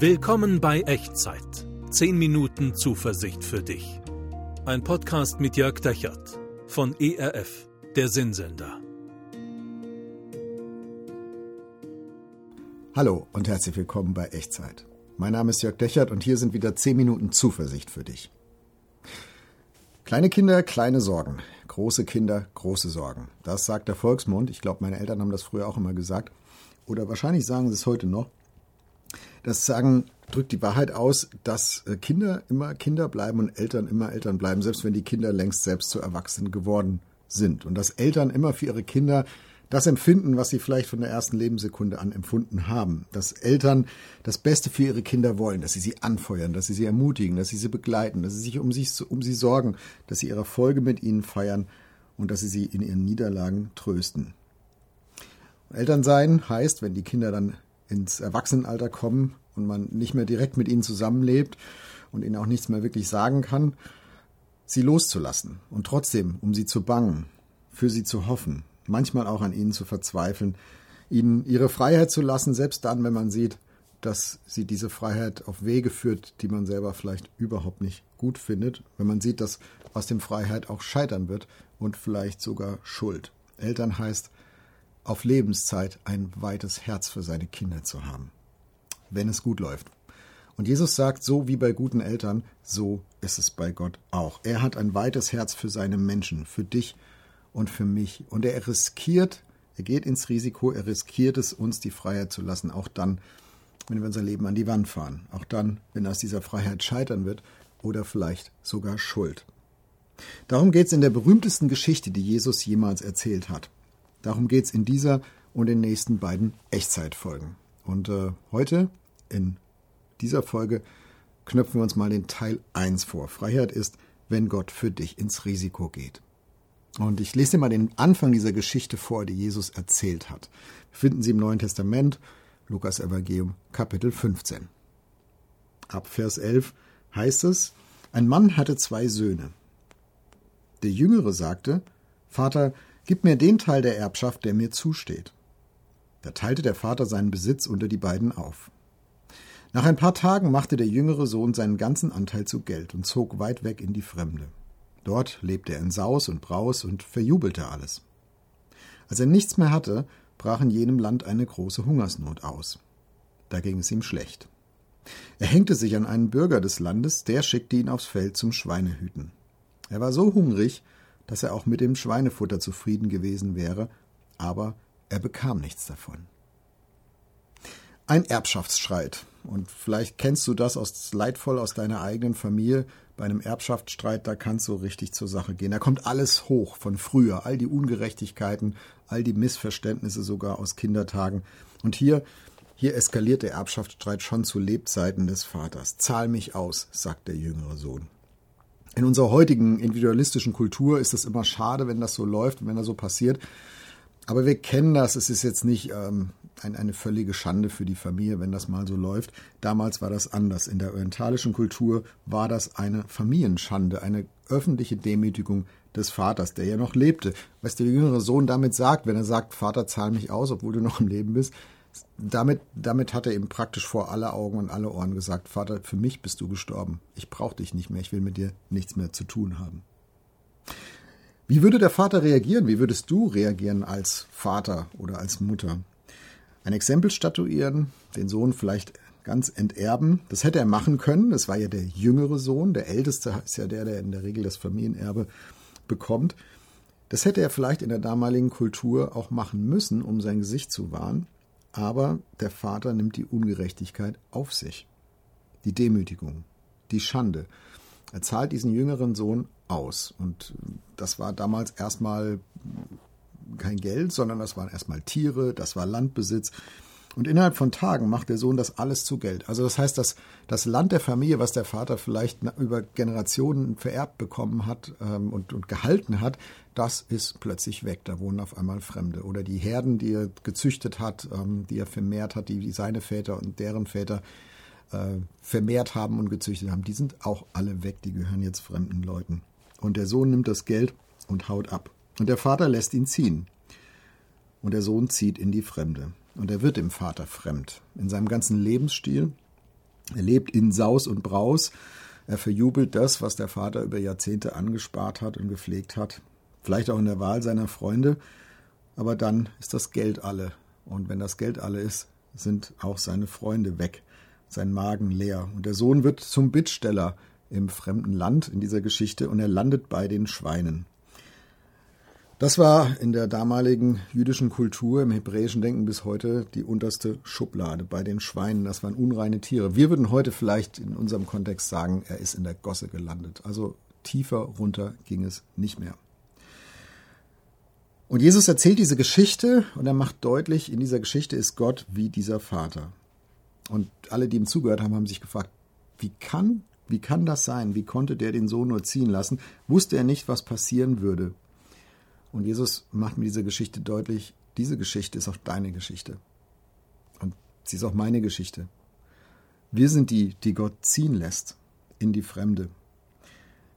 Willkommen bei Echtzeit. 10 Minuten Zuversicht für dich. Ein Podcast mit Jörg Dechert von ERF, der Sinnsender. Hallo und herzlich willkommen bei Echtzeit. Mein Name ist Jörg Dechert und hier sind wieder 10 Minuten Zuversicht für dich. Kleine Kinder, kleine Sorgen. Große Kinder, große Sorgen. Das sagt der Volksmund. Ich glaube, meine Eltern haben das früher auch immer gesagt. Oder wahrscheinlich sagen sie es heute noch. Das Sagen drückt die Wahrheit aus, dass äh, Kinder immer Kinder bleiben und Eltern immer Eltern bleiben, selbst wenn die Kinder längst selbst zu Erwachsenen geworden sind. Und dass Eltern immer für ihre Kinder das empfinden, was sie vielleicht von der ersten Lebenssekunde an empfunden haben. Dass Eltern das Beste für ihre Kinder wollen, dass sie sie anfeuern, dass sie sie ermutigen, dass sie sie begleiten, dass sie sich um, sich, um sie sorgen, dass sie ihre Erfolge mit ihnen feiern und dass sie sie in ihren Niederlagen trösten. Eltern sein heißt, wenn die Kinder dann ins Erwachsenenalter kommen und man nicht mehr direkt mit ihnen zusammenlebt und ihnen auch nichts mehr wirklich sagen kann, sie loszulassen und trotzdem um sie zu bangen, für sie zu hoffen, manchmal auch an ihnen zu verzweifeln, ihnen ihre Freiheit zu lassen, selbst dann, wenn man sieht, dass sie diese Freiheit auf Wege führt, die man selber vielleicht überhaupt nicht gut findet, wenn man sieht, dass aus dem Freiheit auch Scheitern wird und vielleicht sogar Schuld. Eltern heißt, auf Lebenszeit ein weites Herz für seine Kinder zu haben, wenn es gut läuft. Und Jesus sagt, so wie bei guten Eltern, so ist es bei Gott auch. Er hat ein weites Herz für seine Menschen, für dich und für mich. Und er riskiert, er geht ins Risiko, er riskiert es, uns die Freiheit zu lassen, auch dann, wenn wir unser Leben an die Wand fahren. Auch dann, wenn aus dieser Freiheit scheitern wird oder vielleicht sogar Schuld. Darum geht es in der berühmtesten Geschichte, die Jesus jemals erzählt hat. Darum geht es in dieser und den nächsten beiden Echtzeitfolgen. Und äh, heute in dieser Folge knöpfen wir uns mal den Teil 1 vor. Freiheit ist, wenn Gott für dich ins Risiko geht. Und ich lese dir mal den Anfang dieser Geschichte vor, die Jesus erzählt hat. Finden sie im Neuen Testament, Lukas Evangelium, Kapitel 15. Ab Vers 11 heißt es, ein Mann hatte zwei Söhne. Der Jüngere sagte, Vater, Gib mir den Teil der Erbschaft, der mir zusteht. Da teilte der Vater seinen Besitz unter die beiden auf. Nach ein paar Tagen machte der jüngere Sohn seinen ganzen Anteil zu Geld und zog weit weg in die Fremde. Dort lebte er in Saus und Braus und verjubelte alles. Als er nichts mehr hatte, brach in jenem Land eine große Hungersnot aus. Da ging es ihm schlecht. Er hängte sich an einen Bürger des Landes, der schickte ihn aufs Feld zum Schweinehüten. Er war so hungrig, dass er auch mit dem Schweinefutter zufrieden gewesen wäre, aber er bekam nichts davon. Ein Erbschaftsstreit. Und vielleicht kennst du das aus, leidvoll aus deiner eigenen Familie. Bei einem Erbschaftsstreit, da kann es so richtig zur Sache gehen. Da kommt alles hoch von früher, all die Ungerechtigkeiten, all die Missverständnisse sogar aus Kindertagen. Und hier, hier eskaliert der Erbschaftsstreit schon zu Lebzeiten des Vaters. Zahl mich aus, sagt der jüngere Sohn. In unserer heutigen individualistischen Kultur ist es immer schade, wenn das so läuft und wenn das so passiert. Aber wir kennen das. Es ist jetzt nicht ähm, ein, eine völlige Schande für die Familie, wenn das mal so läuft. Damals war das anders. In der orientalischen Kultur war das eine Familienschande, eine öffentliche Demütigung des Vaters, der ja noch lebte. Was der jüngere Sohn damit sagt, wenn er sagt, Vater, zahl mich aus, obwohl du noch im Leben bist, damit, damit hat er eben praktisch vor alle Augen und alle Ohren gesagt, Vater, für mich bist du gestorben. Ich brauche dich nicht mehr, ich will mit dir nichts mehr zu tun haben. Wie würde der Vater reagieren? Wie würdest du reagieren als Vater oder als Mutter? Ein Exempel statuieren, den Sohn vielleicht ganz enterben. Das hätte er machen können. Das war ja der jüngere Sohn. Der älteste ist ja der, der in der Regel das Familienerbe bekommt. Das hätte er vielleicht in der damaligen Kultur auch machen müssen, um sein Gesicht zu wahren. Aber der Vater nimmt die Ungerechtigkeit auf sich, die Demütigung, die Schande. Er zahlt diesen jüngeren Sohn aus. Und das war damals erstmal kein Geld, sondern das waren erstmal Tiere, das war Landbesitz. Und innerhalb von Tagen macht der Sohn das alles zu Geld. Also das heißt, dass das Land der Familie, was der Vater vielleicht über Generationen vererbt bekommen hat ähm, und, und gehalten hat, das ist plötzlich weg. Da wohnen auf einmal Fremde. Oder die Herden, die er gezüchtet hat, ähm, die er vermehrt hat, die, die seine Väter und deren Väter äh, vermehrt haben und gezüchtet haben, die sind auch alle weg. Die gehören jetzt fremden Leuten. Und der Sohn nimmt das Geld und haut ab. Und der Vater lässt ihn ziehen. Und der Sohn zieht in die Fremde. Und er wird dem Vater fremd. In seinem ganzen Lebensstil, Er lebt in Saus und Braus. Er verjubelt das, was der Vater über Jahrzehnte angespart hat und gepflegt hat. Vielleicht auch in der Wahl seiner Freunde. Aber dann ist das Geld alle. Und wenn das Geld alle ist, sind auch seine Freunde weg. Sein Magen leer. Und der Sohn wird zum Bittsteller im fremden Land in dieser Geschichte und er landet bei den Schweinen. Das war in der damaligen jüdischen Kultur, im hebräischen Denken bis heute die unterste Schublade bei den Schweinen. Das waren unreine Tiere. Wir würden heute vielleicht in unserem Kontext sagen, er ist in der Gosse gelandet. Also tiefer runter ging es nicht mehr. Und Jesus erzählt diese Geschichte und er macht deutlich, in dieser Geschichte ist Gott wie dieser Vater. Und alle, die ihm zugehört haben, haben sich gefragt, wie kann, wie kann das sein? Wie konnte der den Sohn nur ziehen lassen? Wusste er nicht, was passieren würde? Und Jesus macht mir diese Geschichte deutlich, diese Geschichte ist auch deine Geschichte. Und sie ist auch meine Geschichte. Wir sind die, die Gott ziehen lässt in die Fremde.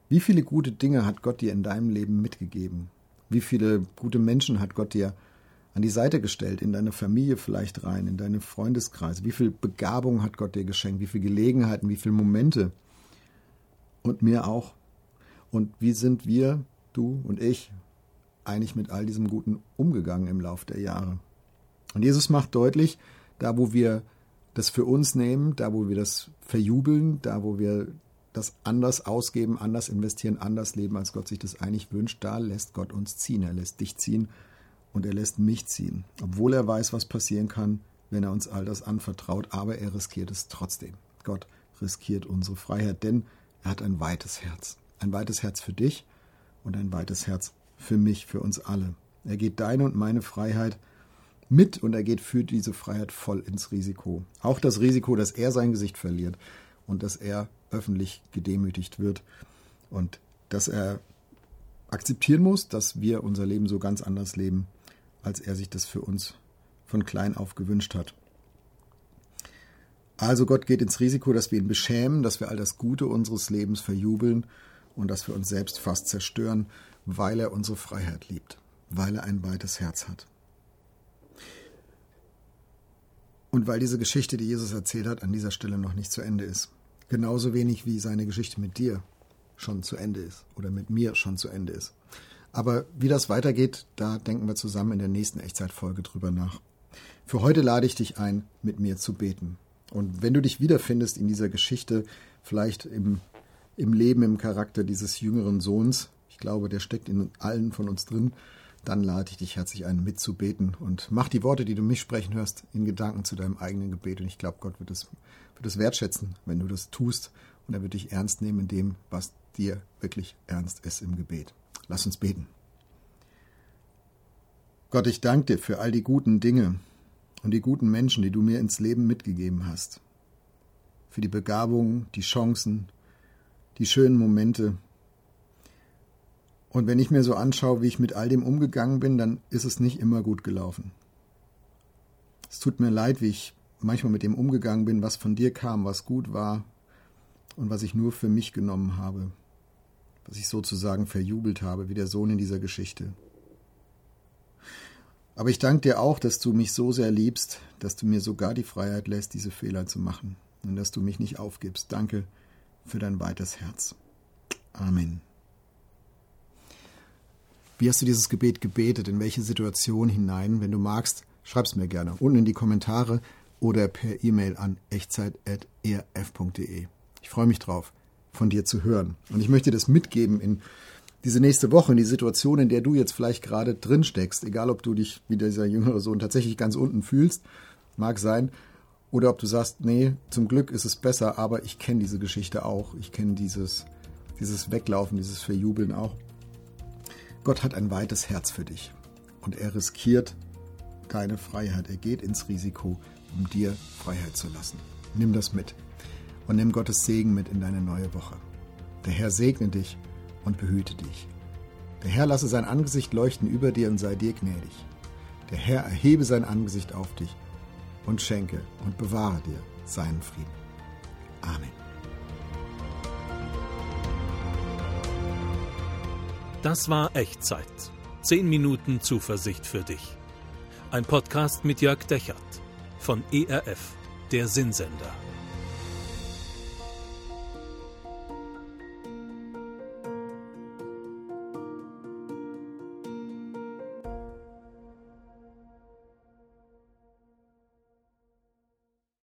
Wie viele gute Dinge hat Gott dir in deinem Leben mitgegeben? Wie viele gute Menschen hat Gott dir an die Seite gestellt, in deine Familie vielleicht rein, in deine Freundeskreise? Wie viel Begabung hat Gott dir geschenkt? Wie viele Gelegenheiten, wie viele Momente? Und mir auch. Und wie sind wir, du und ich, eigentlich mit all diesem Guten umgegangen im Laufe der Jahre. Und Jesus macht deutlich, da wo wir das für uns nehmen, da wo wir das verjubeln, da wo wir das anders ausgeben, anders investieren, anders leben, als Gott sich das eigentlich wünscht, da lässt Gott uns ziehen. Er lässt dich ziehen und er lässt mich ziehen. Obwohl er weiß, was passieren kann, wenn er uns all das anvertraut, aber er riskiert es trotzdem. Gott riskiert unsere Freiheit, denn er hat ein weites Herz. Ein weites Herz für dich und ein weites Herz für mich, für uns alle. Er geht deine und meine Freiheit mit und er geht für diese Freiheit voll ins Risiko. Auch das Risiko, dass er sein Gesicht verliert und dass er öffentlich gedemütigt wird und dass er akzeptieren muss, dass wir unser Leben so ganz anders leben, als er sich das für uns von klein auf gewünscht hat. Also Gott geht ins Risiko, dass wir ihn beschämen, dass wir all das Gute unseres Lebens verjubeln und dass wir uns selbst fast zerstören weil er unsere Freiheit liebt, weil er ein weites Herz hat. Und weil diese Geschichte, die Jesus erzählt hat, an dieser Stelle noch nicht zu Ende ist. Genauso wenig wie seine Geschichte mit dir schon zu Ende ist oder mit mir schon zu Ende ist. Aber wie das weitergeht, da denken wir zusammen in der nächsten Echtzeitfolge drüber nach. Für heute lade ich dich ein, mit mir zu beten. Und wenn du dich wiederfindest in dieser Geschichte, vielleicht im, im Leben, im Charakter dieses jüngeren Sohns, ich glaube, der steckt in allen von uns drin. Dann lade ich dich herzlich ein, mitzubeten und mach die Worte, die du mich sprechen hörst, in Gedanken zu deinem eigenen Gebet. Und ich glaube, Gott wird es, wird es wertschätzen, wenn du das tust. Und er wird dich ernst nehmen in dem, was dir wirklich ernst ist im Gebet. Lass uns beten. Gott, ich danke dir für all die guten Dinge und die guten Menschen, die du mir ins Leben mitgegeben hast. Für die Begabungen, die Chancen, die schönen Momente, und wenn ich mir so anschaue, wie ich mit all dem umgegangen bin, dann ist es nicht immer gut gelaufen. Es tut mir leid, wie ich manchmal mit dem umgegangen bin, was von dir kam, was gut war und was ich nur für mich genommen habe, was ich sozusagen verjubelt habe, wie der Sohn in dieser Geschichte. Aber ich danke dir auch, dass du mich so sehr liebst, dass du mir sogar die Freiheit lässt, diese Fehler zu machen und dass du mich nicht aufgibst. Danke für dein weites Herz. Amen. Wie hast du dieses Gebet gebetet? In welche Situation hinein? Wenn du magst, schreib es mir gerne unten in die Kommentare oder per E-Mail an echtzeit.erf.de. Ich freue mich drauf, von dir zu hören. Und ich möchte das mitgeben in diese nächste Woche, in die Situation, in der du jetzt vielleicht gerade drin steckst, egal ob du dich wie dieser jüngere Sohn tatsächlich ganz unten fühlst, mag sein, oder ob du sagst, nee, zum Glück ist es besser, aber ich kenne diese Geschichte auch, ich kenne dieses, dieses Weglaufen, dieses Verjubeln auch. Gott hat ein weites Herz für dich und er riskiert deine Freiheit. Er geht ins Risiko, um dir Freiheit zu lassen. Nimm das mit und nimm Gottes Segen mit in deine neue Woche. Der Herr segne dich und behüte dich. Der Herr lasse sein Angesicht leuchten über dir und sei dir gnädig. Der Herr erhebe sein Angesicht auf dich und schenke und bewahre dir seinen Frieden. Amen. Das war Echtzeit. Zehn Minuten Zuversicht für dich. Ein Podcast mit Jörg Dechert von ERF, der Sinnsender.